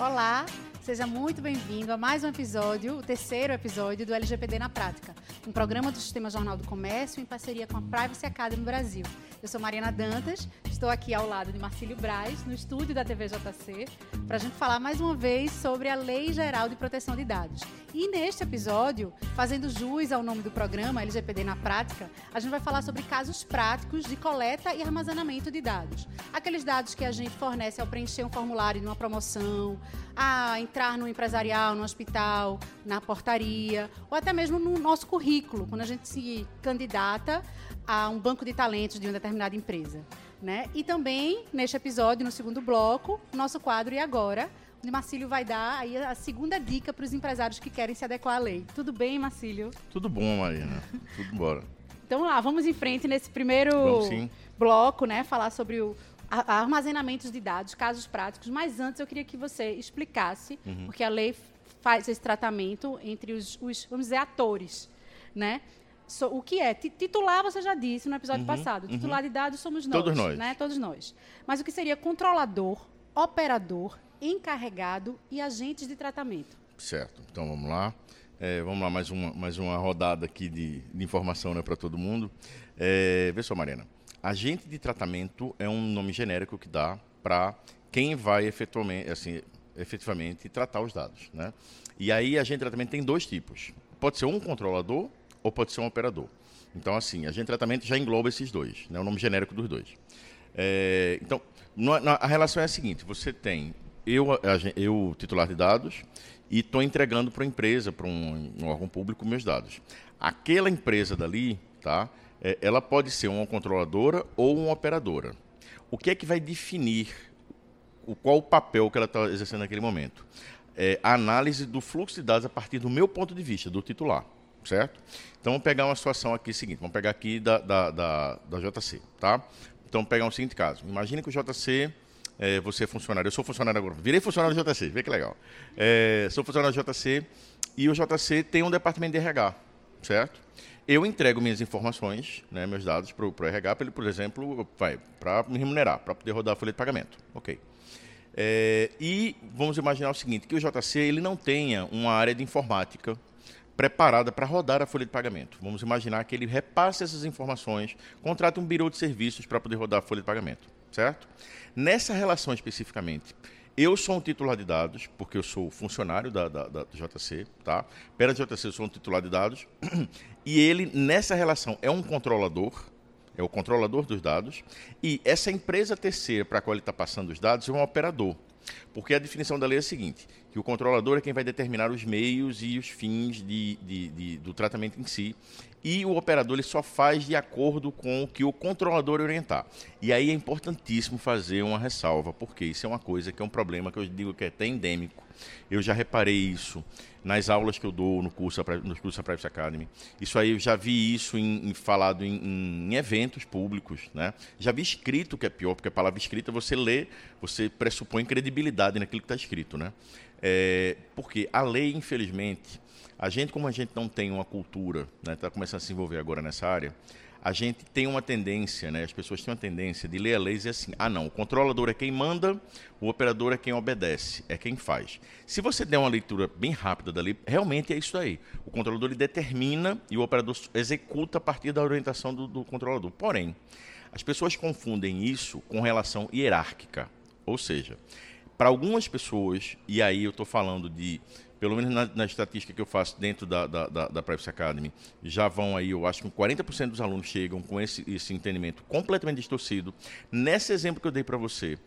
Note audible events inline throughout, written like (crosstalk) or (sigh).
Olá, seja muito bem-vindo a mais um episódio, o terceiro episódio do LGPD na Prática, um programa do Sistema Jornal do Comércio em parceria com a Privacy Academy Brasil. Eu sou Mariana Dantas, estou aqui ao lado de Marcílio Braz, no estúdio da TVJC, para a gente falar mais uma vez sobre a Lei Geral de Proteção de Dados. E neste episódio, fazendo jus ao nome do programa, LGPD na Prática, a gente vai falar sobre casos práticos de coleta e armazenamento de dados. Aqueles dados que a gente fornece ao preencher um formulário numa promoção, a entrar no empresarial, no hospital, na portaria, ou até mesmo no nosso currículo, quando a gente se candidata a um banco de talentos de uma determinada empresa. Né? E também, neste episódio, no segundo bloco, nosso quadro E Agora, onde Marcílio vai dar aí a segunda dica para os empresários que querem se adequar à lei. Tudo bem, Marcílio? Tudo bom, Marina. Tudo bora. Então lá, vamos em frente nesse primeiro bloco, né? Falar sobre o a, armazenamentos de dados, casos práticos. Mas antes eu queria que você explicasse, uhum. porque a lei faz esse tratamento entre os, os vamos dizer, atores, né? So, o que é? Titular, você já disse no episódio uhum, passado. Uhum. Titular de dados somos nós. Todos nós. Né? Todos nós. Mas o que seria controlador, operador, encarregado e agentes de tratamento. Certo. Então vamos lá. É, vamos lá, mais uma, mais uma rodada aqui de, de informação né, para todo mundo. É, vê só, Mariana. Agente de tratamento é um nome genérico que dá para quem vai efetivamente, assim, efetivamente tratar os dados. Né? E aí, agente de tratamento tem dois tipos. Pode ser um controlador ou pode ser um operador. Então, assim, agente de tratamento já engloba esses dois, né? o nome genérico dos dois. É, então, a relação é a seguinte: você tem eu, eu titular de dados, e estou entregando para uma empresa, para um, um, órgão público, meus dados. Aquela empresa dali, tá? É, ela pode ser uma controladora ou uma operadora. O que é que vai definir o, qual o papel que ela está exercendo naquele momento? É a análise do fluxo de dados a partir do meu ponto de vista, do titular, certo? Então, vamos pegar uma situação aqui seguinte, vamos pegar aqui da, da, da, da JC, tá? Então, vamos pegar um seguinte caso. Imagine que o JC é, você é funcionário. Eu sou funcionário agora. Virei funcionário do JC, vê que legal. É, sou funcionário do JC e o JC tem um departamento de RH, certo? Eu entrego minhas informações, né, meus dados para o RH, para ele, por exemplo, para me remunerar, para poder rodar a folha de pagamento. Ok. É, e vamos imaginar o seguinte, que o JC ele não tenha uma área de informática preparada para rodar a folha de pagamento. Vamos imaginar que ele repasse essas informações, contrata um birô de serviços para poder rodar a folha de pagamento, certo? Nessa relação especificamente, eu sou um titular de dados, porque eu sou funcionário da, da, da JC, tá? Pela JC eu sou um titular de dados, (clears throat) e ele, nessa relação, é um controlador, é o controlador dos dados, e essa empresa terceira para a qual ele está passando os dados é um operador. Porque a definição da lei é a seguinte: que o controlador é quem vai determinar os meios e os fins de, de, de, do tratamento em si e o operador ele só faz de acordo com o que o controlador orientar. E aí é importantíssimo fazer uma ressalva, porque isso é uma coisa que é um problema que eu digo que é até endêmico. Eu já reparei isso nas aulas que eu dou no curso, no curso da Privacy Academy. Isso aí eu já vi isso em, em falado em, em, eventos públicos, né? Já vi escrito que é pior, porque a palavra escrita você lê, você pressupõe credibilidade naquilo que está escrito, né? É, porque a lei, infelizmente, a gente, como a gente não tem uma cultura, está né, tá começando a se envolver agora nessa área, a gente tem uma tendência, né, as pessoas têm uma tendência de ler a lei e dizer assim: ah, não, o controlador é quem manda, o operador é quem obedece, é quem faz. Se você der uma leitura bem rápida da lei, realmente é isso aí. O controlador ele determina e o operador executa a partir da orientação do, do controlador. Porém, as pessoas confundem isso com relação hierárquica. Ou seja, para algumas pessoas, e aí eu estou falando de pelo menos na, na, estatística que eu faço dentro da, da, da, da Privacy Academy, já vão aí, eu acho que 40% dos alunos chegam com esse, esse entendimento completamente distorcido. Nesse exemplo que eu dei para você,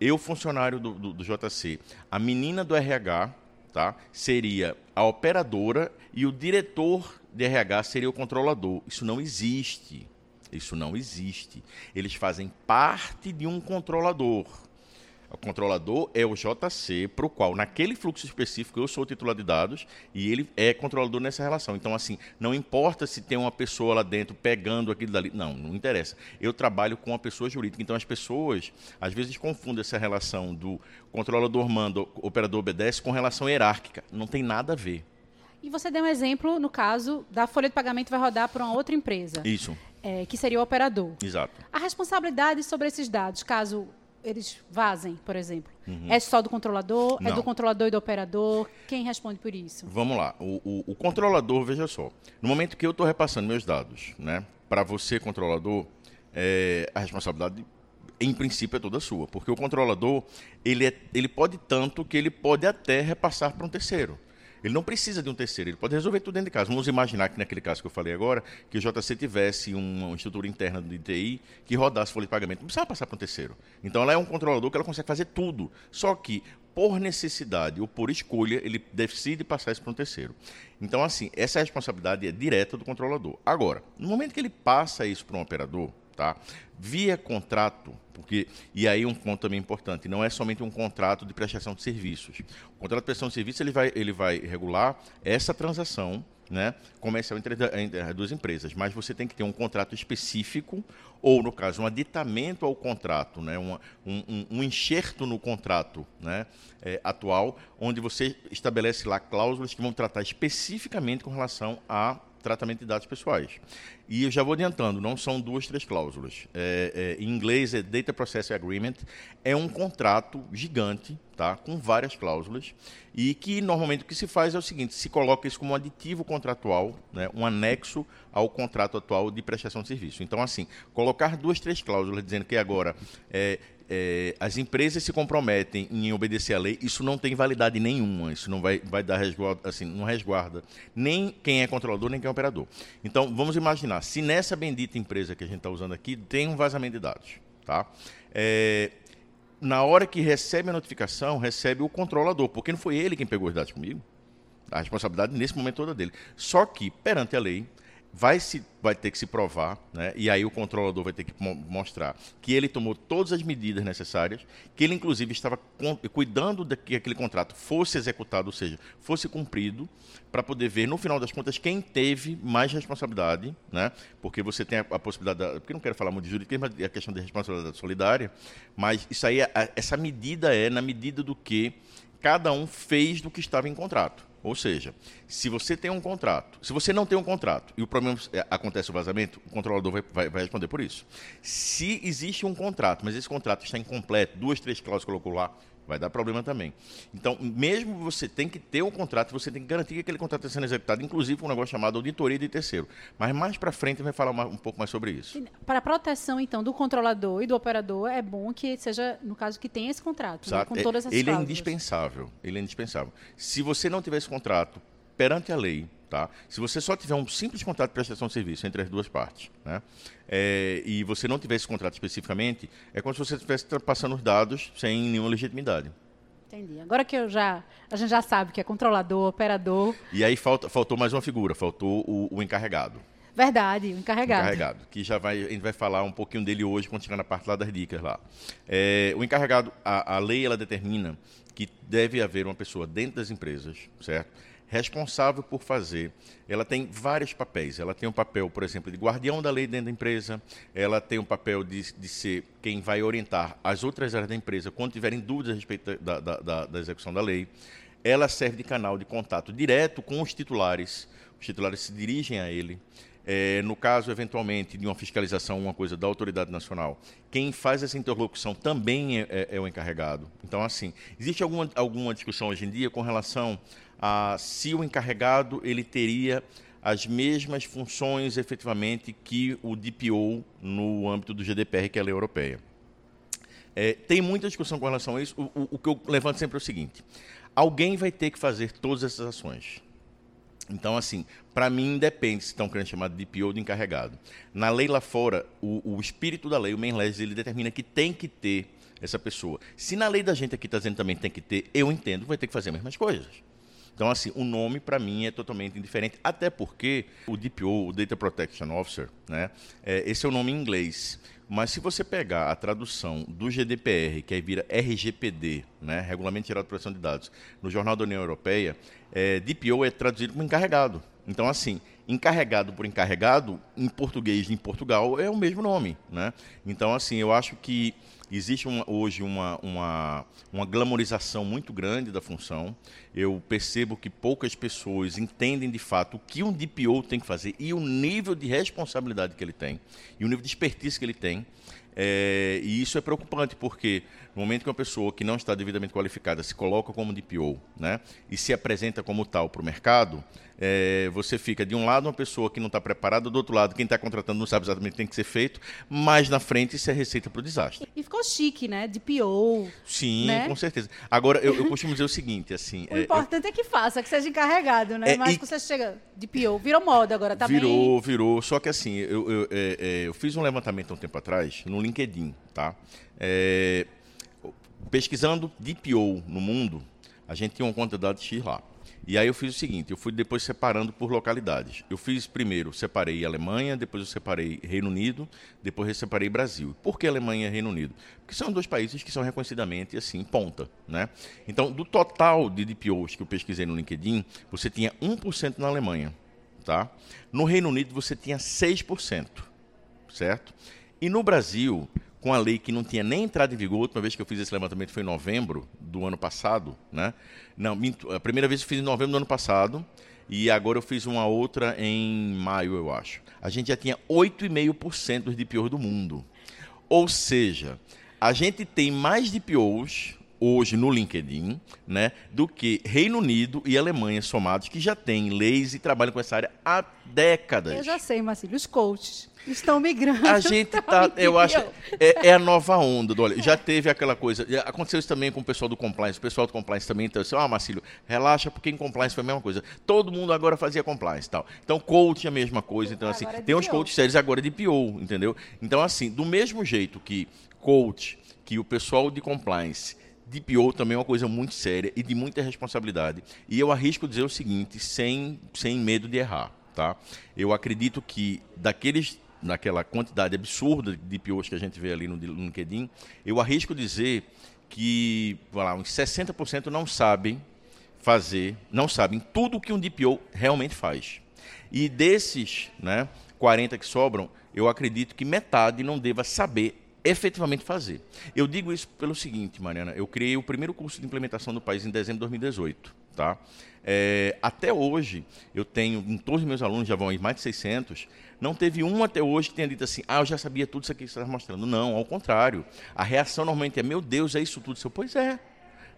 eu, funcionário do, do, do, JC, a menina do RH, tá, seria a operadora e o diretor de RH seria o controlador. Isso não existe. Isso não existe. Eles fazem parte de um controlador. O controlador é o JC, para o qual, naquele fluxo específico, eu sou o titular de dados e ele é controlador nessa relação. Então, assim, não importa se tem uma pessoa lá dentro pegando aquilo dali. Não, não interessa. Eu trabalho com uma pessoa jurídica. Então, as pessoas, às vezes, confundem essa relação do controlador manda, operador obedece com relação hierárquica. Não tem nada a ver. E você deu um exemplo, no caso, da folha de pagamento vai rodar para uma outra empresa. Isso. É, que seria o operador. Exato. A responsabilidade sobre esses dados, caso eles vazem, por exemplo? Uhum. É só do controlador? Não. É do controlador e do operador? Quem responde por isso? Vamos lá. O, o, o controlador, veja só. No momento que eu estou repassando meus dados, né, para você, controlador, é, a responsabilidade em princípio é toda sua, porque o controlador ele, é, ele pode tanto que ele pode até repassar para um terceiro. Ele não precisa de um terceiro, ele pode resolver tudo dentro de casa. Vamos imaginar que naquele caso que eu falei agora, que o JC tivesse uma estrutura interna de TI que rodasse folha de pagamento. Não precisava passar para um terceiro. Então ela é um controlador que ela consegue fazer tudo. Só que, por necessidade ou por escolha, ele decide passar isso para um terceiro. Então, assim, essa responsabilidade é direta do controlador. Agora, no momento que ele passa isso para um operador, tá? Via contrato, porque e aí um ponto também importante, não é somente um contrato de prestação de serviços. O contrato de prestação de serviços ele vai ele vai regular essa transação né, comercial entre, entre as duas empresas, mas você tem que ter um contrato específico, ou, no caso, um aditamento ao contrato, né, um, um, um enxerto no contrato né, é, atual, onde você estabelece lá cláusulas que vão tratar especificamente com relação a tratamento de dados pessoais. E eu já vou adiantando, não são duas, três cláusulas. É, é, em inglês é Data Processing Agreement, é um contrato gigante, tá, com várias cláusulas, e que normalmente o que se faz é o seguinte, se coloca isso como um aditivo contratual, né, um anexo ao contrato atual de prestação de serviço. Então, assim, colocar duas, três cláusulas dizendo que agora é, é, as empresas se comprometem em obedecer à lei, isso não tem validade nenhuma, isso não vai, vai dar resguarda, assim, não resguarda nem quem é controlador, nem quem é operador. Então, vamos imaginar, se nessa bendita empresa que a gente está usando aqui tem um vazamento de dados, tá? É, na hora que recebe a notificação, recebe o controlador, porque não foi ele quem pegou os dados comigo. A responsabilidade nesse momento toda dele. Só que, perante a lei, vai, se, vai ter que se provar, né? e aí o controlador vai ter que mostrar que ele tomou todas as medidas necessárias, que ele inclusive estava cuidando de que aquele contrato fosse executado, ou seja, fosse cumprido, para poder ver, no final das contas, quem teve mais responsabilidade, né? porque você tem a, a possibilidade, da, porque não quero falar muito de jurídico, mas é a questão de responsabilidade solidária, mas isso aí, a, essa medida é na medida do que cada um fez do que estava em contrato. Ou seja, se você tem um contrato, se você não tem um contrato e o problema é, acontece o vazamento, o controlador vai, vai, vai, responder por isso. Se existe um contrato, mas esse contrato está incompleto, duas, três cláusulas colocou lá, vai dar problema também. Então, mesmo você tem que ter um contrato, você tem que garantir que aquele contrato está sendo executado, inclusive um negócio chamado auditoria de terceiro. Mas mais para frente vai falar um pouco mais sobre isso. Para a proteção, então, do controlador e do operador, é bom que seja, no caso, que tenha esse contrato, né, com todas as Ele é cláusulas. é indispensável. Ele é indispensável. Se você não tiver esse contrato perante a lei, Tá? Se você só tiver um simples contrato de prestação de serviço entre as duas partes, né? É, e você não tiver esse contrato especificamente, é como se você estivesse passando os dados sem nenhuma legitimidade. Entendi. Agora que eu já, a gente já sabe que é controlador, operador. E aí falta, faltou mais uma figura, faltou o, o encarregado. Verdade, o encarregado. O encarregado, que já vai, a gente vai falar um pouquinho dele hoje, quando chegar na parte lá das dicas lá. É, o encarregado, a, a lei ela determina que deve haver uma pessoa dentro das empresas, certo? Responsável por fazer. Ela tem vários papéis. Ela tem um papel, por exemplo, de guardião da lei dentro da empresa. Ela tem um papel de, de ser quem vai orientar as outras áreas da empresa quando tiverem dúvidas a respeito da, da, da, da execução da lei. Ela serve de canal de contato direto com os titulares. Os titulares se dirigem a ele. É, no caso, eventualmente, de uma fiscalização, uma coisa da autoridade nacional, quem faz essa interlocução também é, é, é o encarregado. Então, assim, existe alguma, alguma discussão hoje em dia com relação a se o encarregado ele teria as mesmas funções efetivamente que o DPO no âmbito do GDPR, que é a lei europeia. É, tem muita discussão com relação a isso. O, o, o, que eu levanto sempre é o seguinte: alguém vai ter que fazer todas essas ações. Então, assim, para mim depende se estão querendo chamar de DPO ou de encarregado. Na lei lá fora, o, o espírito da lei, o main ele determina que tem que ter essa pessoa. Se na lei da gente aqui está dizendo também tem que ter, eu entendo, vai ter que fazer as mesmas coisas. Então, assim, o nome para mim é totalmente indiferente, até porque o DPO, o Data Protection Officer, né, é, esse é o nome em inglês. Mas se você pegar a tradução do GDPR, que aí vira RGPD, né, Regulamento Geral de Proteção de Dados, no Jornal da União Europeia, é, DPO é traduzido como encarregado. Então, assim, encarregado por encarregado, em português em Portugal, é o mesmo nome. Né? Então, assim, eu acho que existe uma, hoje uma, uma, uma glamorização muito grande da função. Eu percebo que poucas pessoas entendem de fato o que um DPO tem que fazer e o nível de responsabilidade que ele tem, e o nível de expertise que ele tem. É, e isso é preocupante, porque no momento que uma pessoa que não está devidamente qualificada se coloca como DPO né, e se apresenta como tal para o mercado, é, você fica de um lado uma pessoa que não está preparada, do outro lado quem está contratando não sabe exatamente o que tem que ser feito, mas na frente isso é receita para o desastre. E ficou chique, né? DPO. Sim, né? com certeza. Agora, eu, eu costumo dizer o seguinte, assim... O é, importante eu... é que faça, que seja encarregado, né? É, mas e... você chega... DPO, virou moda agora, tá Virou, bem... virou. Só que assim, eu, eu, é, é, eu fiz um levantamento há um tempo atrás no LinkedIn, tá? É, pesquisando DPO no mundo, a gente tinha uma quantidade X lá. E aí eu fiz o seguinte, eu fui depois separando por localidades. Eu fiz primeiro, separei Alemanha, depois eu separei Reino Unido, depois eu separei Brasil. Por que Alemanha e Reino Unido? Porque são dois países que são reconhecidamente assim, ponta, né? Então, do total de DPOs que eu pesquisei no LinkedIn, você tinha 1% na Alemanha, tá? No Reino Unido você tinha 6%, certo? E no Brasil, com a lei que não tinha nem entrado em vigor, a última vez que eu fiz esse levantamento foi em novembro do ano passado, né? Não, a primeira vez eu fiz em novembro do ano passado e agora eu fiz uma outra em maio, eu acho. A gente já tinha 8,5% dos DPOs do mundo. Ou seja, a gente tem mais DPOs hoje no LinkedIn, né, do que Reino Unido e Alemanha somados, que já têm leis e trabalham com essa área há décadas. Eu já sei, Marcílio, os coaches estão migrando. A gente tá, eu acho, é, é, a nova onda. Do, olha, já teve aquela coisa, aconteceu isso também com o pessoal do compliance, o pessoal do compliance também, então, assim, ah, Marcílio, relaxa, porque em compliance foi a mesma coisa. Todo mundo agora fazia compliance tal. Então, coach é a mesma coisa, então, assim, é tem uns coaches sérios agora de PO, entendeu? Então, assim, do mesmo jeito que coach, que o pessoal de compliance DPO também é uma coisa muito séria e de muita responsabilidade. E eu arrisco dizer o seguinte, sem, sem medo de errar. Tá? Eu acredito que daqueles naquela quantidade absurda de DPOs que a gente vê ali no LinkedIn, eu arrisco dizer que lá, uns 60% não sabem fazer, não sabem tudo o que um DPO realmente faz. E desses né, 40 que sobram, eu acredito que metade não deva saber efetivamente fazer. Eu digo isso pelo seguinte, Mariana, eu criei o primeiro curso de implementação do país em dezembro de 2018. Tá? É, até hoje, eu tenho, em todos os meus alunos, já vão em mais de 600, não teve um até hoje que tenha dito assim, ah, eu já sabia tudo isso aqui que você está mostrando. Não, ao contrário. A reação normalmente é, meu Deus, é isso tudo? Eu, pois é.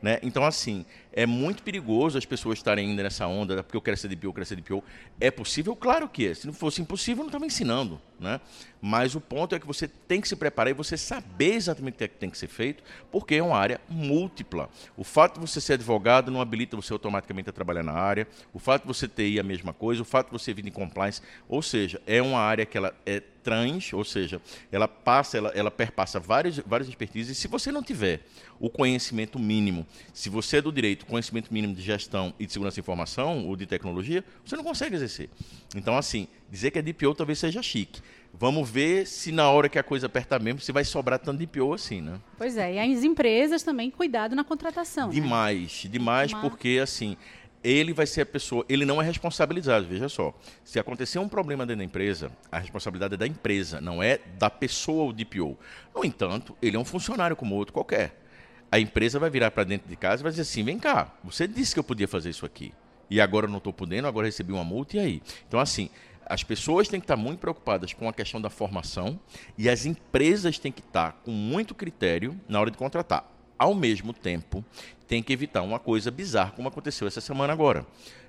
Né? Então, assim, é muito perigoso as pessoas estarem indo nessa onda, porque eu quero ser DPO, eu quero ser DPO. É possível? Claro que é. Se não fosse impossível, eu não estava ensinando. Né? Mas o ponto é que você tem que se preparar e você saber exatamente o que, é que tem que ser feito, porque é uma área múltipla. O fato de você ser advogado não habilita você automaticamente a trabalhar na área. O fato de você ter a mesma coisa, o fato de você vir em compliance, ou seja, é uma área que ela é trans, ou seja, ela passa, ela, ela perpassa várias, várias expertises. E se você não tiver o conhecimento mínimo, se você é do direito, conhecimento mínimo de gestão e de segurança de informação ou de tecnologia, você não consegue exercer. Então, assim, dizer que é DPO talvez seja chique. Vamos ver se na hora que a coisa apertar mesmo, se vai sobrar tanto DPO assim, né? Pois é, e as empresas também, cuidado na contratação. Demais, né? demais, demais, porque assim, ele vai ser a pessoa, ele não é responsabilizado, veja só. Se acontecer um problema dentro da empresa, a responsabilidade é da empresa, não é da pessoa ou DPO. No entanto, ele é um funcionário como outro qualquer a empresa vai virar para dentro de casa e vai dizer assim: vem cá, você disse que eu podia fazer isso aqui. E agora eu não estou podendo, agora recebi uma multa, e aí? Então, assim, as pessoas têm que estar muito preocupadas com a questão da formação e as empresas têm que estar com muito critério na hora de contratar. Ao mesmo tempo, tem que evitar uma coisa bizarra, como aconteceu essa semana agora.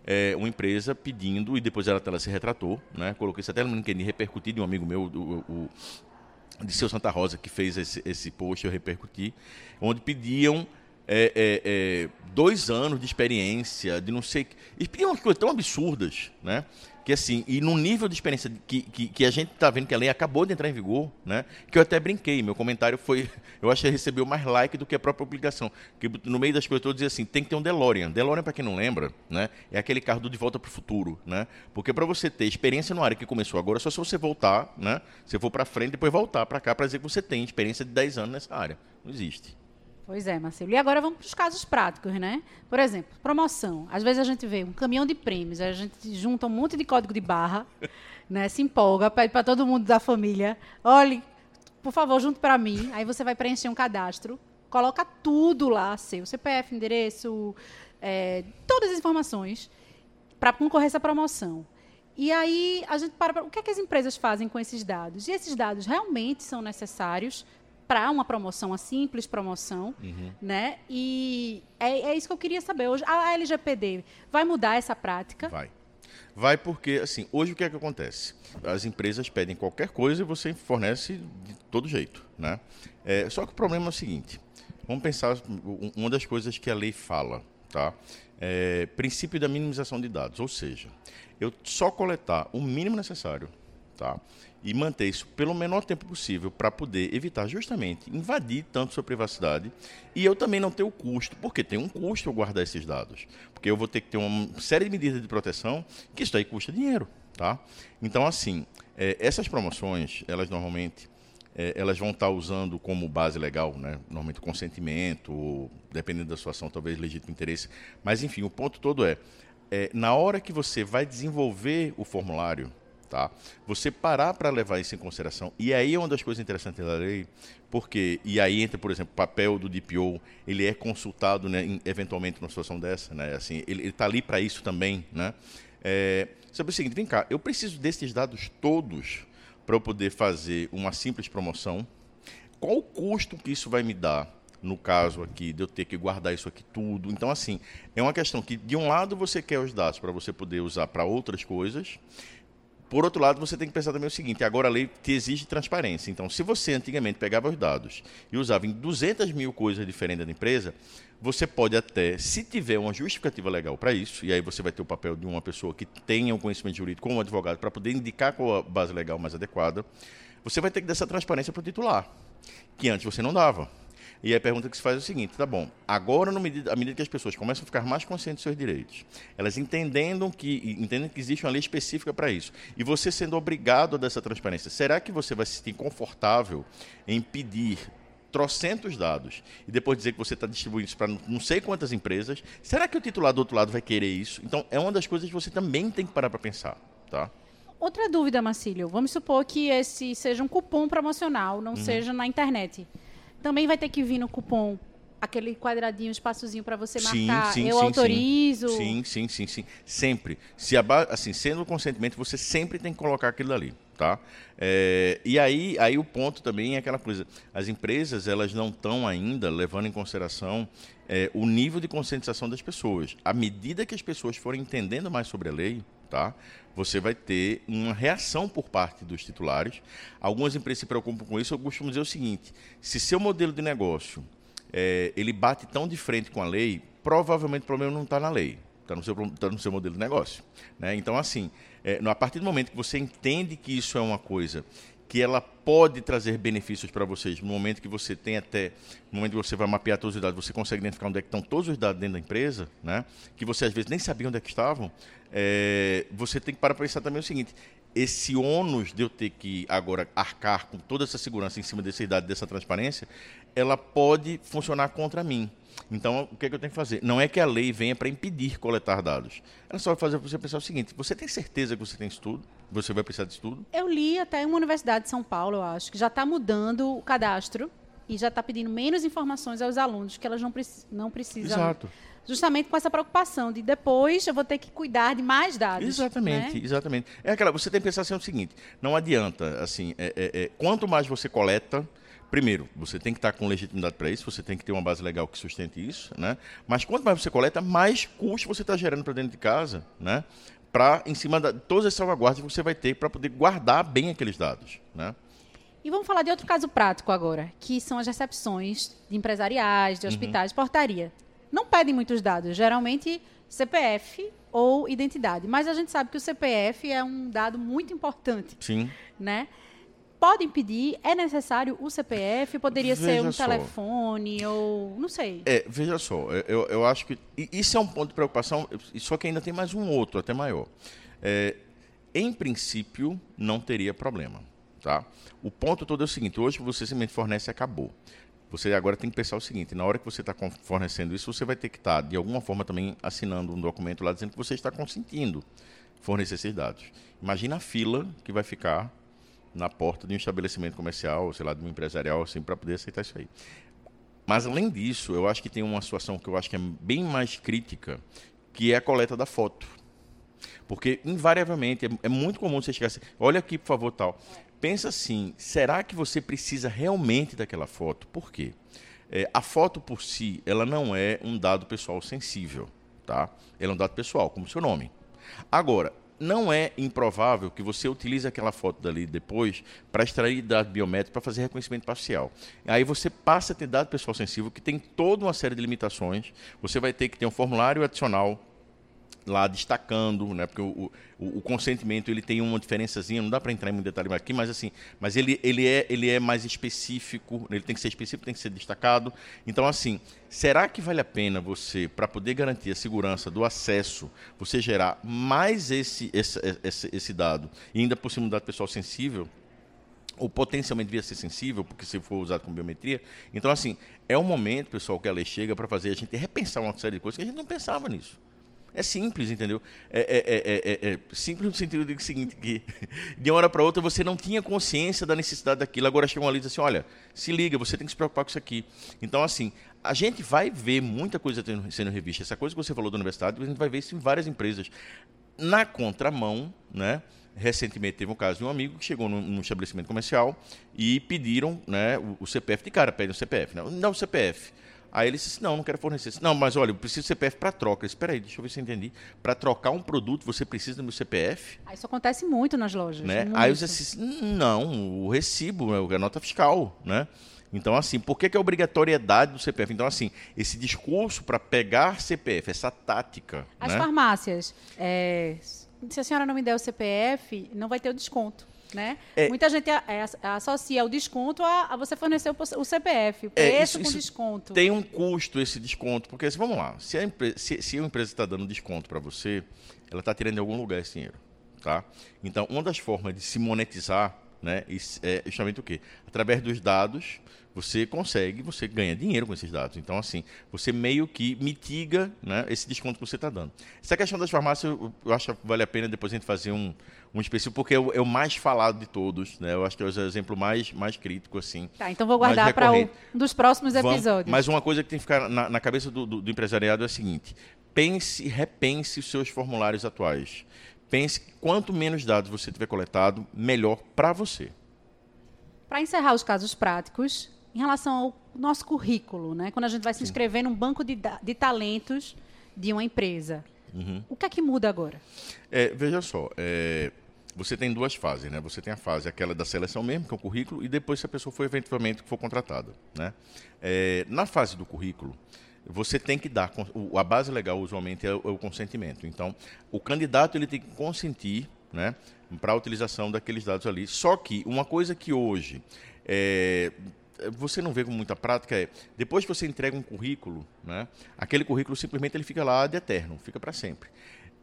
É, uma empresa pedindo, e depois ela, ela se retratou, né? coloquei isso até no LinkedIn, repercuti de um amigo meu, o, o, de seu Santa Rosa, que fez esse, esse post, eu repercuti, onde pediam é, é, é, dois anos de experiência, de não sei. Eles pediam coisas tão absurdas, né? Que assim, e no nível de experiência que, que, que a gente está vendo que a lei acabou de entrar em vigor, né? Que eu até brinquei, meu comentário foi, (laughs) eu acho que recebeu mais like do que a própria publicação. Que no meio das coisas eu dizia assim, tem que ter um DeLorean. DeLorean, para quem não lembra, né? É aquele carro do De Volta para o Futuro, né? Porque para você ter experiência no área que começou agora, só se você voltar, né? Você for para frente, depois voltar para cá para dizer que você tem experiência de 10 anos nessa área. Não existe. Pois é, Marcelo. E agora vamos para os casos práticos, né? Por exemplo, promoção. Às vezes a gente vê um caminhão de prêmios, a gente junta um monte de código de barra, (laughs) né? Se empolga, pede para todo mundo da família, olhe, por favor, junto para mim. Aí você vai preencher um cadastro, coloca tudo lá, seu CPF, endereço, é, todas as informações para concorrer essa promoção. E aí a gente para, o que, é que as empresas fazem com esses dados? E esses dados realmente são necessários para uma promoção, uma simples promoção, uhum. né? E é, é, isso que eu queria saber. Hoje, a LGPD vai mudar essa prática? Vai. Vai porque, assim, hoje o que é que acontece? As empresas pedem qualquer coisa e você fornece de todo jeito, né? É, só que o problema é o seguinte, vamos pensar uma das coisas que a lei fala, tá? É, princípio da minimização de dados, ou seja, eu só coletar o mínimo necessário, tá? E manter isso pelo menor tempo possível para poder evitar justamente invadir tanto sua privacidade e eu também não ter o custo, porque tem um custo eu guardar esses dados, porque eu vou ter que ter uma série de medidas de proteção que isso aí custa dinheiro, tá? Então assim, é, essas promoções, elas normalmente é, elas vão estar usando como base legal, né? normalmente consentimento, ou, dependendo da situação, talvez legítimo interesse. Mas, enfim, o ponto todo é, é na hora que você vai desenvolver o formulário, Tá? Você parar para levar isso em consideração, e aí é uma das coisas interessantes da lei, porque, e aí entra, por exemplo, o papel do DPO, ele é consultado né, em, eventualmente numa situação dessa, né? assim, ele está ali para isso também. Né? É, sabe o seguinte, vem cá, eu preciso desses dados todos para eu poder fazer uma simples promoção. Qual o custo que isso vai me dar? no caso aqui, de eu ter que guardar isso aqui tudo. Então, assim, é uma questão que, de um lado, você quer os dados para você poder usar para outras coisas, por outro lado, você tem que pensar também o seguinte: agora a lei te exige transparência. Então, se você antigamente pegava os dados e usava em 200 mil coisas diferentes da empresa, você pode até, se tiver uma justificativa legal para isso, e aí você vai ter o papel de uma pessoa que tenha um conhecimento jurídico como advogado para poder indicar qual a base legal mais adequada, você vai ter que dar essa transparência para o titular, que antes você não dava. E a pergunta que se faz é o seguinte: tá bom, agora, medida, à medida que as pessoas começam a ficar mais conscientes dos seus direitos, elas entendendo que, entendem que existe uma lei específica para isso, e você sendo obrigado a dessa transparência, será que você vai se sentir confortável em pedir trocentos dados e depois dizer que você está distribuindo isso para não sei quantas empresas, será que o titular do outro lado vai querer isso? Então, é uma das coisas que você também tem que parar para pensar, tá? Outra dúvida, Marcílio. Vamos supor que esse seja um cupom promocional, não uhum. seja na internet. Também vai ter que vir no cupom aquele quadradinho, espaçozinho para você marcar. Sim, sim, eu sim, autorizo. Sim, sim, sim, sim. Sempre. Se assim, sendo o consentimento, você sempre tem que colocar aquilo ali. Tá? É, e aí, aí o ponto também é aquela coisa, as empresas elas não estão ainda levando em consideração é, o nível de conscientização das pessoas. À medida que as pessoas forem entendendo mais sobre a lei, tá? você vai ter uma reação por parte dos titulares. Algumas empresas se preocupam com isso. Eu costumo dizer o seguinte: se seu modelo de negócio é, ele bate tão de frente com a lei, provavelmente o problema não está na lei, está no, tá no seu modelo de negócio. Né? Então, assim, é, a partir do momento que você entende que isso é uma coisa que ela pode trazer benefícios para vocês no momento que você tem até, no momento que você vai mapear todos os dados, você consegue identificar onde é que estão todos os dados dentro da empresa, né? que você às vezes nem sabia onde é que estavam, é, você tem que parar para pensar também o seguinte, esse ônus de eu ter que agora arcar com toda essa segurança em cima dessa idade, dessa transparência, ela pode funcionar contra mim. Então, o que, é que eu tenho que fazer? Não é que a lei venha para impedir coletar dados. Ela só vai fazer você pensar o seguinte: você tem certeza que você tem estudo? Você vai precisar de estudo? Eu li até em uma universidade de São Paulo, eu acho, que já está mudando o cadastro e já está pedindo menos informações aos alunos que elas não, não precisam. Exato justamente com essa preocupação de depois eu vou ter que cuidar de mais dados. Exatamente, né? exatamente. É aquela, você tem que pensar assim o seguinte: não adianta, assim, é, é, é, quanto mais você coleta, Primeiro, você tem que estar com legitimidade para isso, você tem que ter uma base legal que sustente isso, né? Mas quanto mais você coleta, mais custo você está gerando para dentro de casa, né? Para em cima de todas as salvaguardas que você vai ter para poder guardar bem aqueles dados, né? E vamos falar de outro caso prático agora, que são as recepções de empresariais, de uhum. hospitais, uhum. portaria. Não pedem muitos dados, geralmente CPF ou identidade, mas a gente sabe que o CPF é um dado muito importante. Sim. Né? Podem pedir, é necessário o CPF, poderia veja ser um só. telefone ou não sei. É, veja só, eu, eu acho que isso é um ponto de preocupação, só que ainda tem mais um outro, até maior. É, em princípio, não teria problema. Tá? O ponto todo é o seguinte: hoje você simplesmente fornece e acabou. você agora tem que pensar o seguinte: na hora que você está fornecendo isso, você vai ter que estar, tá, de alguma forma, também assinando um documento lá dizendo que você está consentindo fornecer esses dados. Imagina a fila que vai ficar na porta de um estabelecimento comercial, sei lá, de um empresarial, assim, para poder aceitar isso aí. Mas, além disso, eu acho que tem uma situação que eu acho que é bem mais crítica, que é a coleta da foto. Porque, invariavelmente, é, é muito comum você chegar assim, olha aqui, por favor, tal. Pensa assim, será que você precisa realmente daquela foto? Por quê? É, a foto por si, ela não é um dado pessoal sensível, tá? Ela é um dado pessoal, como seu nome. Agora, não é improvável que você utilize aquela foto dali depois para extrair dados biométricos para fazer reconhecimento parcial. Aí você passa a ter dado pessoal sensível que tem toda uma série de limitações. Você vai ter que ter um formulário adicional lá destacando, né? Porque o, o, o, consentimento ele tem uma diferençazinha, não dá para entrar em muito detalhe aqui, mas assim, mas ele, ele, é, ele é mais específico, ele tem que ser específico, tem que ser destacado. Então, assim, será que vale a pena você, para poder garantir a segurança do acesso, você gerar mais esse, esse, esse, esse dado, e ainda por cima um dado pessoal sensível? ou potencialmente devia ser sensível, porque se for usado com biometria. Então, assim, é o momento, pessoal, que a lei chega para fazer a gente repensar uma série de coisas que a gente não pensava nisso. É simples, entendeu? É, é, é, é, simples no sentido de seguinte, que (laughs) de uma hora para outra você não tinha consciência da necessidade daquilo. Agora chega uma e diz assim, olha, se liga, você tem que se preocupar com isso aqui. Então, assim, a gente vai ver muita coisa sendo revista. Essa coisa que você falou da universidade, a gente vai ver isso em várias empresas. Na contramão, né? Recentemente teve um caso de um amigo que chegou num, num estabelecimento comercial e pediram né, o, o CPF de cara, pedem o CPF. Não, não o CPF. Aí ele disse: Não, não quero fornecer. Disse, não, mas olha, eu preciso do CPF para troca. Espera aí, deixa eu ver se eu entendi. Para trocar um produto, você precisa do meu CPF? Isso acontece muito nas lojas. Né? Aí eu disse Não, o recibo, né, a nota fiscal. Né? Então, assim, por que, que é a obrigatoriedade do CPF? Então, assim, esse discurso para pegar CPF, essa tática. As né? farmácias, é, se a senhora não me der o CPF, não vai ter o desconto. Né? É, Muita gente é, associa o desconto a, a, você fornecer o, o CPF, o é, preço é, isso, com desconto. Tem um custo esse desconto, porque assim, vamos lá, se a, empresa, se, se a empresa está dando desconto para você, ela está tirando em algum lugar esse dinheiro. Tá? Então, uma das formas de se monetizar né, é justamente o quê? Através dos dados você consegue, você ganha dinheiro com esses dados. Então, assim, você meio que mitiga né, esse desconto que você está dando. Essa questão das farmácias, eu, eu, acho que vale a pena depois a gente fazer um, um específico, porque é o, é o mais falado de todos. Né? Eu acho que é o exemplo mais, mais crítico, assim. Tá, então vou guardar para um dos próximos episódios. Vamos, mas uma coisa que tem que ficar na, na cabeça do, do, do empresariado é a seguinte: pense, repense os seus formulários atuais. Pense que quanto menos dados você tiver coletado, melhor para você. Para encerrar os casos práticos, em relação ao nosso currículo, né? quando a gente vai se inscrever num banco de, de talentos de uma empresa. Uhum. O que é que muda agora? É, veja só, é, você tem duas fases, né? Você tem a fase aquela da seleção mesmo, que é o currículo, e depois se a pessoa for eventualmente for contratada, né? É, na fase do currículo, você tem que dar a base legal usualmente é o, é o consentimento. Então, o candidato ele tem que consentir, né, para a utilização daqueles dados ali. Só que uma coisa que hoje é, você não vê com muita prática é, depois que você entrega um currículo, né, aquele currículo simplesmente ele fica lá de eterno, fica para sempre.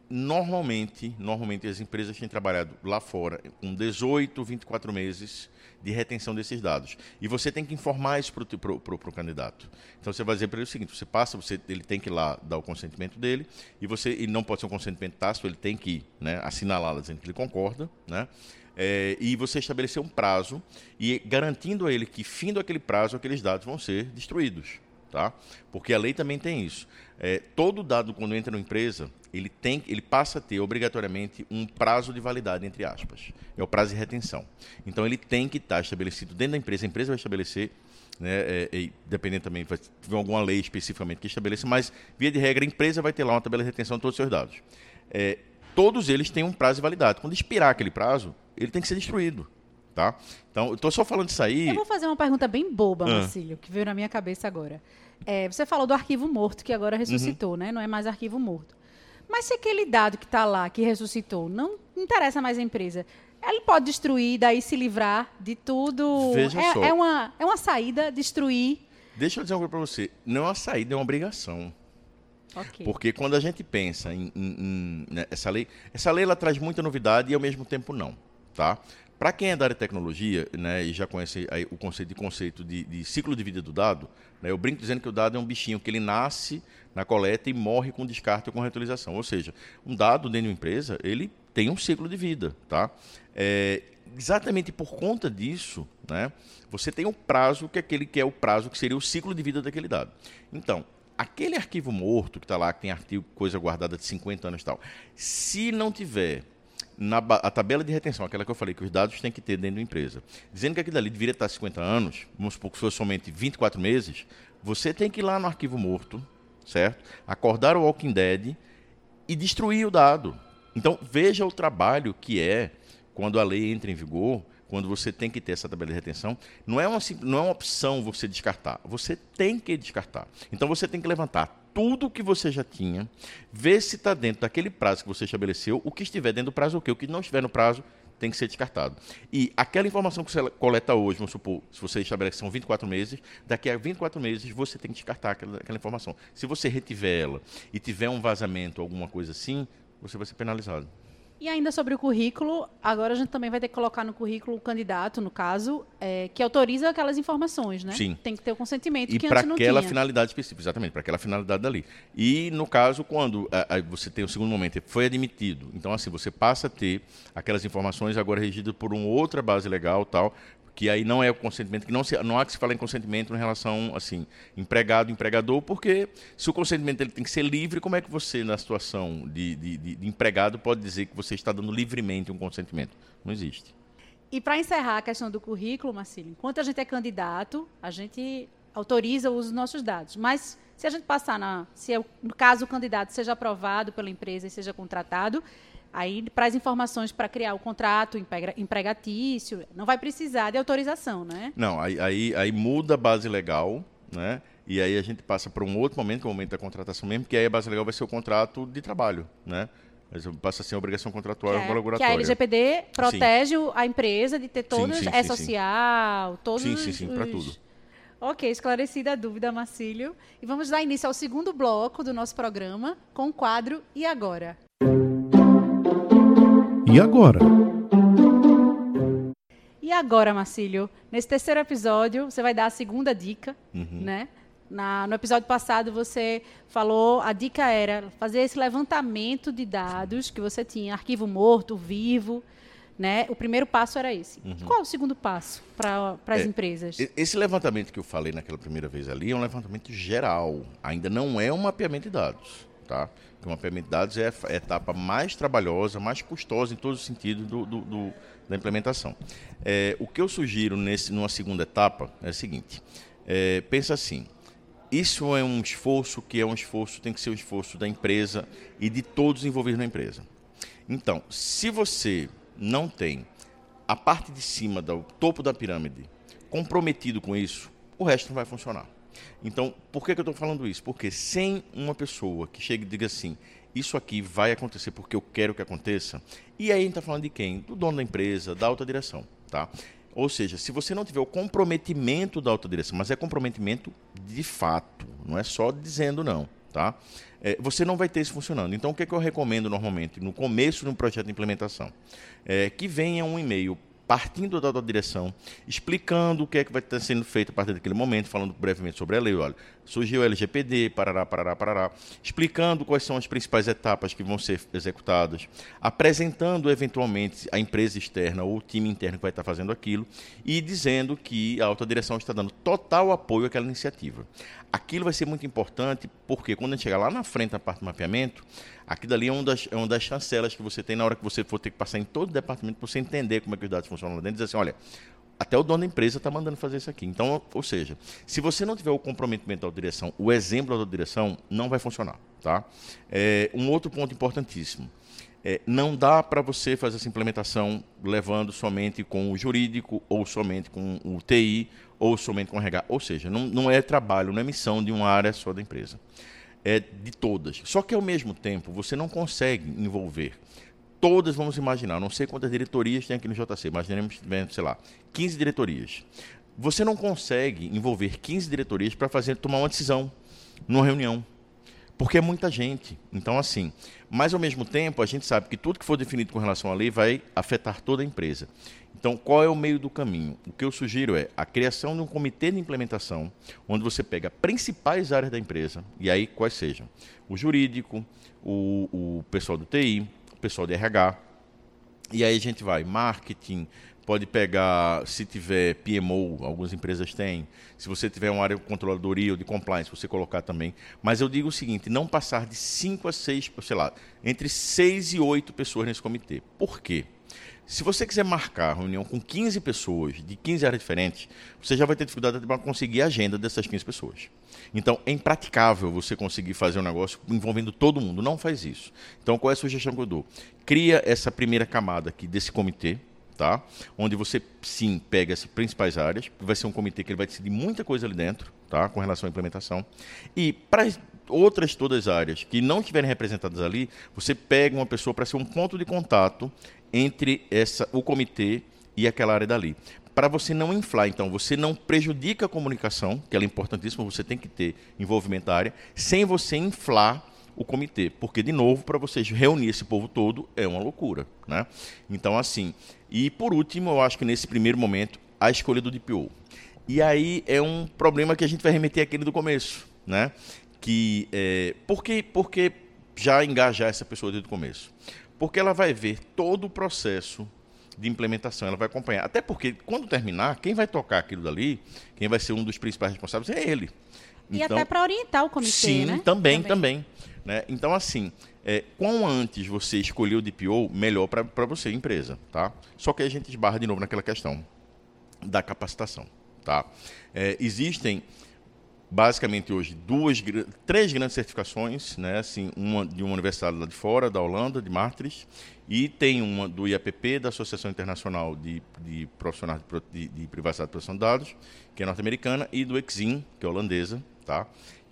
Normalmente, normalmente as empresas têm trabalhado lá fora com 18, 24 meses de retenção desses dados. E você tem que informar isso para o candidato. Então você vai dizer para ele o seguinte: você passa, você, ele tem que ir lá dar o consentimento dele, e você e não pode ser um consentimento tácito, ele tem que né, assinalar dizendo que ele concorda, né? É, e você estabelecer um prazo e garantindo a ele que, fim aquele prazo, aqueles dados vão ser destruídos. Tá? Porque a lei também tem isso. É, todo dado, quando entra numa empresa, ele, tem, ele passa a ter obrigatoriamente um prazo de validade, entre aspas. É o prazo de retenção. Então, ele tem que estar estabelecido dentro da empresa. A empresa vai estabelecer né, é, é, dependendo também, vai ter alguma lei especificamente que estabeleça, mas, via de regra, a empresa vai ter lá uma tabela de retenção de todos os seus dados. É, todos eles têm um prazo de validade. Quando expirar aquele prazo, ele tem que ser destruído. Tá? Então, eu estou só falando isso aí. Eu vou fazer uma pergunta bem boba, ah. Marcílio, que veio na minha cabeça agora. É, você falou do arquivo morto, que agora ressuscitou, uhum. né? Não é mais arquivo morto. Mas se aquele dado que está lá, que ressuscitou, não interessa mais a empresa, ele pode destruir, daí se livrar de tudo. Veja é, só. É uma, é uma saída, destruir. Deixa eu dizer uma coisa para você. Não é uma saída, é uma obrigação. Okay. Porque quando a gente pensa em, em, em né, essa lei, essa lei ela traz muita novidade e ao mesmo tempo não, tá? Para quem é da área de tecnologia né, e já conhece aí, o conceito de conceito de, de, ciclo de vida do dado, né, eu brinco dizendo que o dado é um bichinho que ele nasce na coleta e morre com descarte ou com reutilização. Ou seja, um dado dentro de uma empresa, ele tem um ciclo de vida. Tá? É, exatamente por conta disso, né, você tem um prazo que é aquele que é o prazo que seria o ciclo de vida daquele dado. Então, aquele arquivo morto que está lá, que tem arquivo, coisa guardada de 50 anos e tal, se não tiver na a tabela de retenção, aquela que eu falei que os dados têm que ter dentro da empresa, dizendo que aquilo ali deveria estar 50 anos, vamos supor que fosse somente 24 meses, você tem que ir lá no arquivo morto, certo? Acordar o Walking Dead e destruir o dado. Então, veja o trabalho que é quando a lei entra em vigor, quando você tem que ter essa tabela de retenção, não é uma, não é uma opção você descartar. Você tem que descartar. Então você tem que levantar tudo que você já tinha, ver se está dentro daquele prazo que você estabeleceu, o que estiver dentro do prazo, o que? O que não estiver no prazo tem que ser descartado. E aquela informação que você coleta hoje, vamos supor, se você estabelece são 24 meses, daqui a 24 meses você tem que descartar aquela, aquela informação. Se você retiver ela e tiver um vazamento, alguma coisa assim, você vai ser penalizado. E ainda sobre o currículo, agora a gente também vai ter que colocar no currículo o candidato, no caso, é, que autoriza aquelas informações, né? Sim. Tem que ter o consentimento e que para aquela tinha. finalidade específica, exatamente, para aquela finalidade dali. E no caso, quando a, a, você tem o segundo momento, foi admitido, então assim, você passa a ter aquelas informações agora regidas por uma outra base legal, tal, que aí não é o consentimento, que não, se, não há que se falar em consentimento em relação, assim, empregado, empregador, porque se o consentimento ele tem que ser livre, como é que você, na situação de, de, de, empregado, pode dizer que você está dando livremente um consentimento? Não existe. E para encerrar a questão do currículo, Marcílio, enquanto a gente é candidato, a gente autoriza o uso dos nossos dados. Mas se a gente passar na. Se é, no caso o candidato seja aprovado pela empresa e seja contratado, Aí, para as informações para criar o contrato empregatício, não vai precisar de autorização, né? Não, aí, aí, aí muda a base legal, né? E aí a gente passa para um outro momento, que é o momento da contratação mesmo, que aí a base legal vai ser o contrato de trabalho, né? Mas passa a ser a obrigação contratual é, colaboratória. Que a LGPD protege sim. a empresa de ter todas, sim, sim, é social, todos sim, os... Sim, sim, para tudo. Ok, esclarecida a dúvida, Marcílio. E vamos dar início ao segundo bloco do nosso programa com o quadro E Agora? E agora? E agora, Marcílio? Nesse terceiro episódio, você vai dar a segunda dica, uhum. né? Na, no episódio passado, você falou, a dica era fazer esse levantamento de dados que você tinha, arquivo morto, vivo, né? O primeiro passo era esse. Uhum. Qual é o segundo passo para as é, etremas? Esse levantamento que eu falei naquela primeira vez ali é um levantamento geral, ainda não é um mapeamento de dados, tá? mapeamento de dados é a etapa mais trabalhosa, mais custosa em todos os sentidos do, do, do, da implementação. É, o que eu sugiro nesse, numa segunda etapa é o seguinte: é, pensa assim. Isso é um esforço que é um esforço, tem que ser um esforço da empresa e de todos envolvidos na empresa. Então, se você não tem a parte de cima do topo da pirâmide comprometido com isso, o resto não vai funcionar. Então, por que, que eu estou falando isso? Porque sem uma pessoa que chegue e diga assim, isso aqui vai acontecer porque eu quero que aconteça, e aí a gente está falando de quem? Do dono da empresa, da alta direção. Tá? Ou seja, se você não tiver o comprometimento da alta direção, mas é comprometimento de fato, não é só dizendo não, tá? É, você não vai ter isso funcionando. Então, o que, é que eu recomendo normalmente no começo de um projeto de implementação? É, que venha um e-mail partindo da, direção, explicando o que é que vai estar sendo feito a partir daquele momento, falando brevemente sobre a lei. Olha, surgiu o LGPD, parará, parará, parará, explicando quais são as principais etapas que vão ser executadas, apresentando eventualmente a empresa externa ou o time interno que vai estar fazendo aquilo e dizendo que a alta direção está dando total apoio àquela iniciativa. Aquilo vai ser muito importante porque quando a gente chegar lá na frente na parte do mapeamento, Aquilo ali é uma, das, é uma das chancelas que você tem na hora que você for ter que passar em todo o departamento para você entender como é que os dados funcionam lá dentro e dizer assim, olha, até o dono da empresa está mandando fazer isso aqui. Então, ou seja, se você não tiver o comprometimento da direção, o exemplo da direção, não vai funcionar. Tá? É, um outro ponto importantíssimo. É, não dá para você fazer essa implementação levando somente com o jurídico, ou somente com o TI, ou somente com o RH. Ou seja, não, não é trabalho, não é missão de uma área só da empresa é, de todas. Só que, ao mesmo tempo, você não consegue envolver todas, vamos imaginar, não sei quantas diretorias tem aqui no JC, imaginemos, sei lá, 15 diretorias. Você não consegue envolver 15 diretorias para fazer tomar uma decisão numa reunião. porque é muita gente. Então, assim, mas ao mesmo tempo, a gente sabe que tudo que for definido com relação à lei vai afetar toda a empresa. Então, qual é o meio do caminho? O que eu sugiro é a criação de um comitê de implementação, onde você pega principais áreas da empresa, e aí quais sejam? O jurídico, o, o pessoal do TI, pessoal de RH, e aí a gente vai marketing, pode pegar, se tiver PMO, algumas empresas têm, se você tiver uma área de controladoria ou de compliance, você colocar também. Mas eu digo o seguinte, não passar de 5 a 6, sei lá, entre 6 e 8 pessoas nesse comitê. Por quê? Se você quiser marcar reunião com 15 pessoas de 15 áreas diferentes, você já vai ter dificuldade para conseguir a agenda dessas 15 pessoas. Então, é impraticável você conseguir fazer um negócio envolvendo todo mundo. Não faz isso. Então, qual é a sugestão que eu dou? Cria essa primeira camada aqui desse comitê, tá? Onde você sim pega as principais áreas, vai ser um comitê que ele vai decidir muita coisa ali dentro, tá? Com relação à implementação. E para outras todas as áreas que não estiverem representadas ali, você pega uma pessoa para ser um ponto de contato entre essa o comitê e aquela área dali. Para você não inflar, então, você não prejudica a comunicação, que ela é importantíssima, você tem que ter envolvimento da área, sem você inflar o comitê, porque de novo para vocês reunir esse povo todo é uma loucura, né? Então assim, e por último, eu acho que nesse primeiro momento a escolha do DPO. E aí é um problema que a gente vai remeter aquele do começo, né? Que é, por que, por que já engajar essa pessoa desde o começo? Porque ela vai ver todo o processo de implementação, ela vai acompanhar. Até porque, quando terminar, quem vai tocar aquilo dali, quem vai ser um dos principais responsáveis é ele. E então, até para orientar o comitê, sim, né? também, também. também né? Então, assim, é, quanto antes você escolher o DPO, melhor para você, empresa. Tá? Só que a gente esbarra de novo naquela questão da capacitação. Tá? É, existem basicamente hoje duas, três grandes certificações, né? Assim, uma de uma universidade lá de fora, da Holanda, de Maastricht, e tem uma do IAPP, da Associação Internacional de, de Profissionais de, de Privacidade e Proteção de Dados, que é norte-americana, e do Exim, que é holandesa, tá?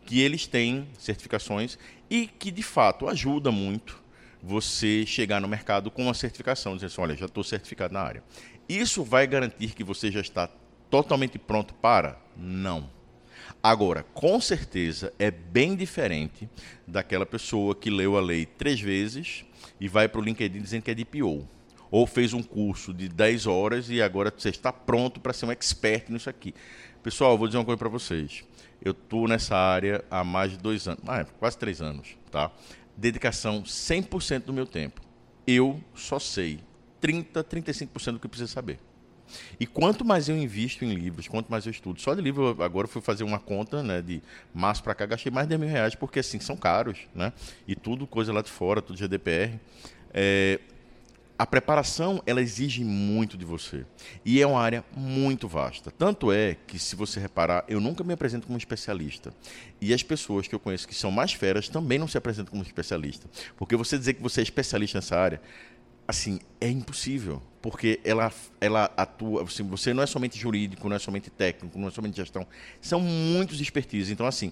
Que eles têm certificações e que de fato ajuda muito você chegar no mercado com uma certificação, dizer assim, olha, já estou certificado na área. Isso vai garantir que você já está totalmente pronto para? Não. Agora, com certeza é bem diferente daquela pessoa que leu a lei três vezes e vai para o LinkedIn dizendo que é DPO. Ou fez um curso de 10 horas e agora você está pronto para ser um expert nisso aqui. Pessoal, vou dizer uma coisa para vocês. Eu estou nessa área há mais de dois anos, ah, quase três anos, tá? Dedicação 100% do meu tempo. Eu só sei 30, 35% do que precisa saber. E quanto mais eu invisto em livros, quanto mais eu estudo. Só de livro, agora eu fui fazer uma conta, né, de março para cá, gastei mais de mil reais, porque assim, são caros, né? E tudo coisa lá de fora, tudo GDPR. É, a preparação ela exige muito de você e é uma área muito vasta. Tanto é que, se você reparar, eu nunca me apresento como especialista e as pessoas que eu conheço que são mais feras também não se apresentam como especialista, porque você dizer que você é especialista nessa área, assim, é impossível, porque ela, ela atua. Assim, você não é somente jurídico, não é somente técnico, não é somente gestão, são muitos expertises. Então, assim,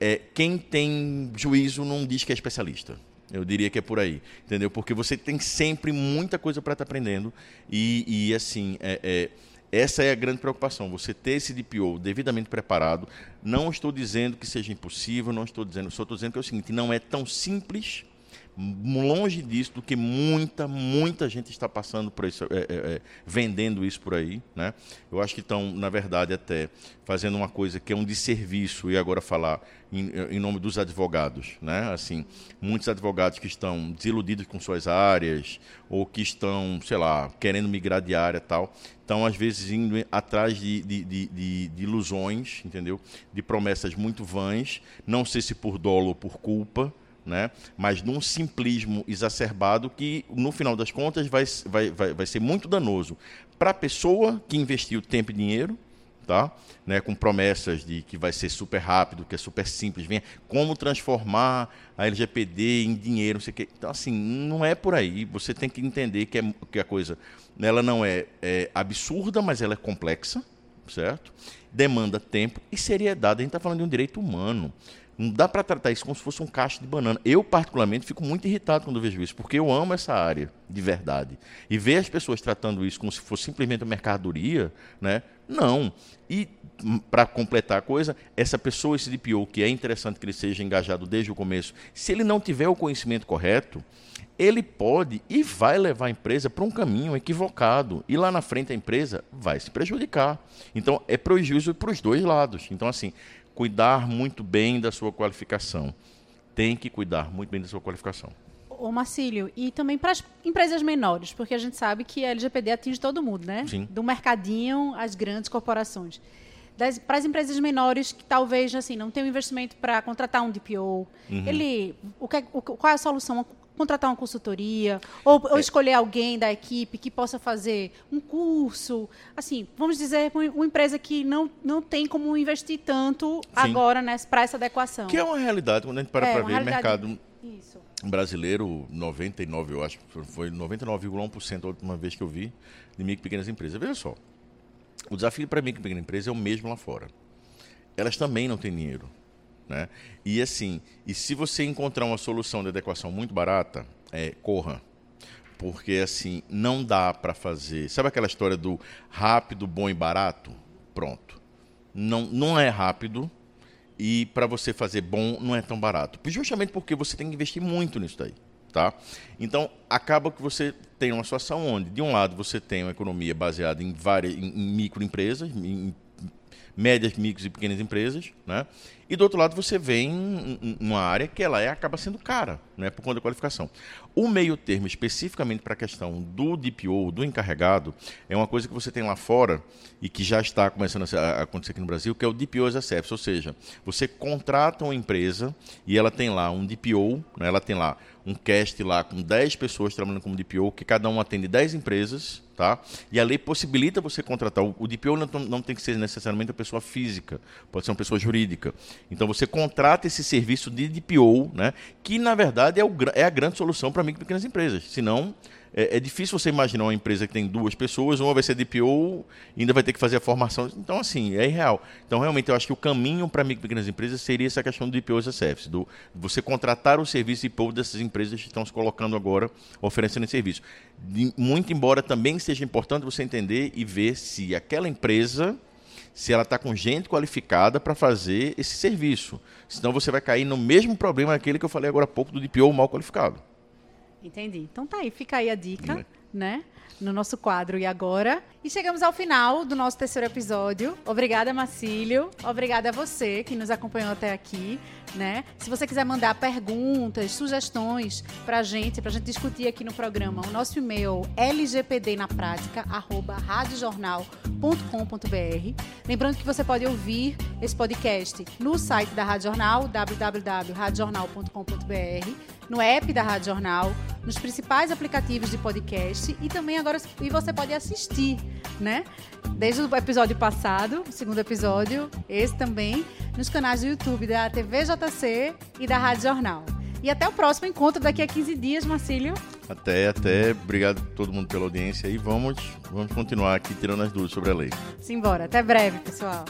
é, quem tem juízo não diz que é especialista. Eu diria que é por aí, entendeu? Porque você tem sempre muita coisa para estar tá aprendendo e, e assim, é, é, essa é a grande preocupação, você ter esse DPO devidamente preparado. Não estou dizendo que seja impossível, não estou dizendo, só estou dizendo que é o seguinte, não é tão simples longe disso do que muita, muita gente está passando por isso, é, é, é, vendendo isso por aí. Né? Eu acho que estão, na verdade, até fazendo uma coisa que é um desserviço, e agora falar em, em, nome dos advogados. Né? Assim, muitos advogados que estão desiludidos com suas áreas, ou que estão, sei lá, querendo migrar de área tal, estão, às vezes, indo atrás de, de, de, de ilusões, entendeu? De promessas muito vãs, não sei se por dolo ou por culpa, né? mas num simplismo exacerbado que, no final das contas, vai, vai, vai, vai ser muito danoso para a pessoa que investiu tempo e dinheiro, tá? né? com promessas de que vai ser super rápido, que é super simples, vem como transformar a LGPD em dinheiro, não sei o quê. Então, assim, não é por aí. Você tem que entender que, é, que a coisa ela não é, é absurda, mas ela é complexa, certo? Demanda tempo e seriedade. A gente está falando de um direito humano. Não dá para tratar isso como se fosse um cacho de banana. Eu, particularmente, fico muito irritado quando vejo isso, porque eu amo essa área de verdade. E ver as pessoas tratando isso como se fosse simplesmente uma mercadoria, né? Não. E, hum, para completar a coisa, essa pessoa, esse DPO, que é interessante que ele seja engajado desde o começo, se ele não tiver o conhecimento correto, ele pode e vai levar a empresa para um caminho equivocado. E lá na frente a empresa vai se prejudicar. Então, é prejuízo para os dois lados. Então, assim, cuidar muito bem da sua qualificação. Tem que cuidar muito bem da sua qualificação. Ô, Marcílio, e também para as empresas menores, porque a gente sabe que a LGPD atinge todo mundo, né? Sim. Do mercadinho às grandes corporações. Das, para as empresas menores que talvez assim não tenham investimento para contratar um DPO, Uhum. ele, o que, o, qual é a solução? Contratar uma consultoria ou, É. ou escolher alguém da equipe que possa fazer um curso, assim, vamos dizer uma, empresa que não, não tem como investir tanto agora nessa para essa adequação. Que é uma realidade, quando a gente para É, para ver o realidade- mercado Isso. brasileiro, 99, eu acho, foi 99,1% a última vez que eu vi, de micro e pequenas empresas. Veja só, o desafio para micro e pequena empresa é o mesmo lá fora. Elas também não têm dinheiro. Né? E assim, e se você encontrar uma solução de adequação muito barata, é, corra. Porque assim, não dá para fazer. Sabe aquela história do rápido, bom e barato? Pronto. Não, não é rápido, e para você fazer bom não é tão barato. Justamente porque você tem que investir muito nisso daí. Tá? Então, acaba que você tem uma situação onde, de um lado, você tem uma economia baseada em várias em, em microempresas, em médias, micros e pequenas empresas, né? E do outro lado você vem um- um- uma área que ela é, acaba sendo cara, né? Por conta da qualificação. O meio termo, especificamente para a questão do DPO, do encarregado, é uma coisa que você tem lá fora e que já está começando a acontecer aqui no Brasil, que é o DPO as a Service, ou seja, você contrata uma empresa e ela tem lá um DPO, né? ela tem lá um cast lá com 10 pessoas trabalhando como DPO, que cada um atende 10 empresas, tá? E a lei possibilita você contratar. O, DPO não, não tem que ser necessariamente uma pessoa física, pode ser uma pessoa jurídica. Então você contrata esse serviço de DPO, né? Que na verdade é, o, é a grande solução para micro e pequenas empresas. Senão é, é difícil você imaginar uma empresa que tem duas pessoas, uma vai ser DPO e ainda vai ter que fazer a formação. Então, assim, é irreal. Então, realmente, eu acho que o caminho para micro e pequenas empresas seria essa questão do DPO as a Service, do você contratar o serviço DPO dessas empresas que estão se colocando agora, oferecendo esse serviço. De- muito embora também seja importante você entender e ver se aquela empresa se ela está com gente qualificada para fazer esse serviço. Senão você vai cair no mesmo problema daquele que eu falei agora há pouco do DPO mal qualificado. Entendi. Então tá aí, fica aí a dica, É. né? No nosso quadro E Agora. E chegamos ao final do nosso terceiro episódio. Obrigada, Marcílio. Obrigada a você que nos acompanhou até aqui, né? Se você quiser mandar perguntas, sugestões pra gente, pra gente discutir aqui no programa, o nosso e-mail lgpdnapratica@radiojornal.com.br. Lembrando que você pode ouvir esse podcast no site da Rádio Jornal, www.radiojornal.com.br, no app da Rádio Jornal, nos principais aplicativos de podcast e também agora e você pode assistir, né? Desde o episódio passado, o segundo episódio, esse também, nos canais do YouTube da TV JC e da Rádio Jornal. E até o próximo encontro daqui a 15 dias, Marcílio. Até, até. Obrigado a todo mundo pela audiência e vamos, vamos continuar aqui tirando as dúvidas sobre a lei. Simbora. Até breve, pessoal.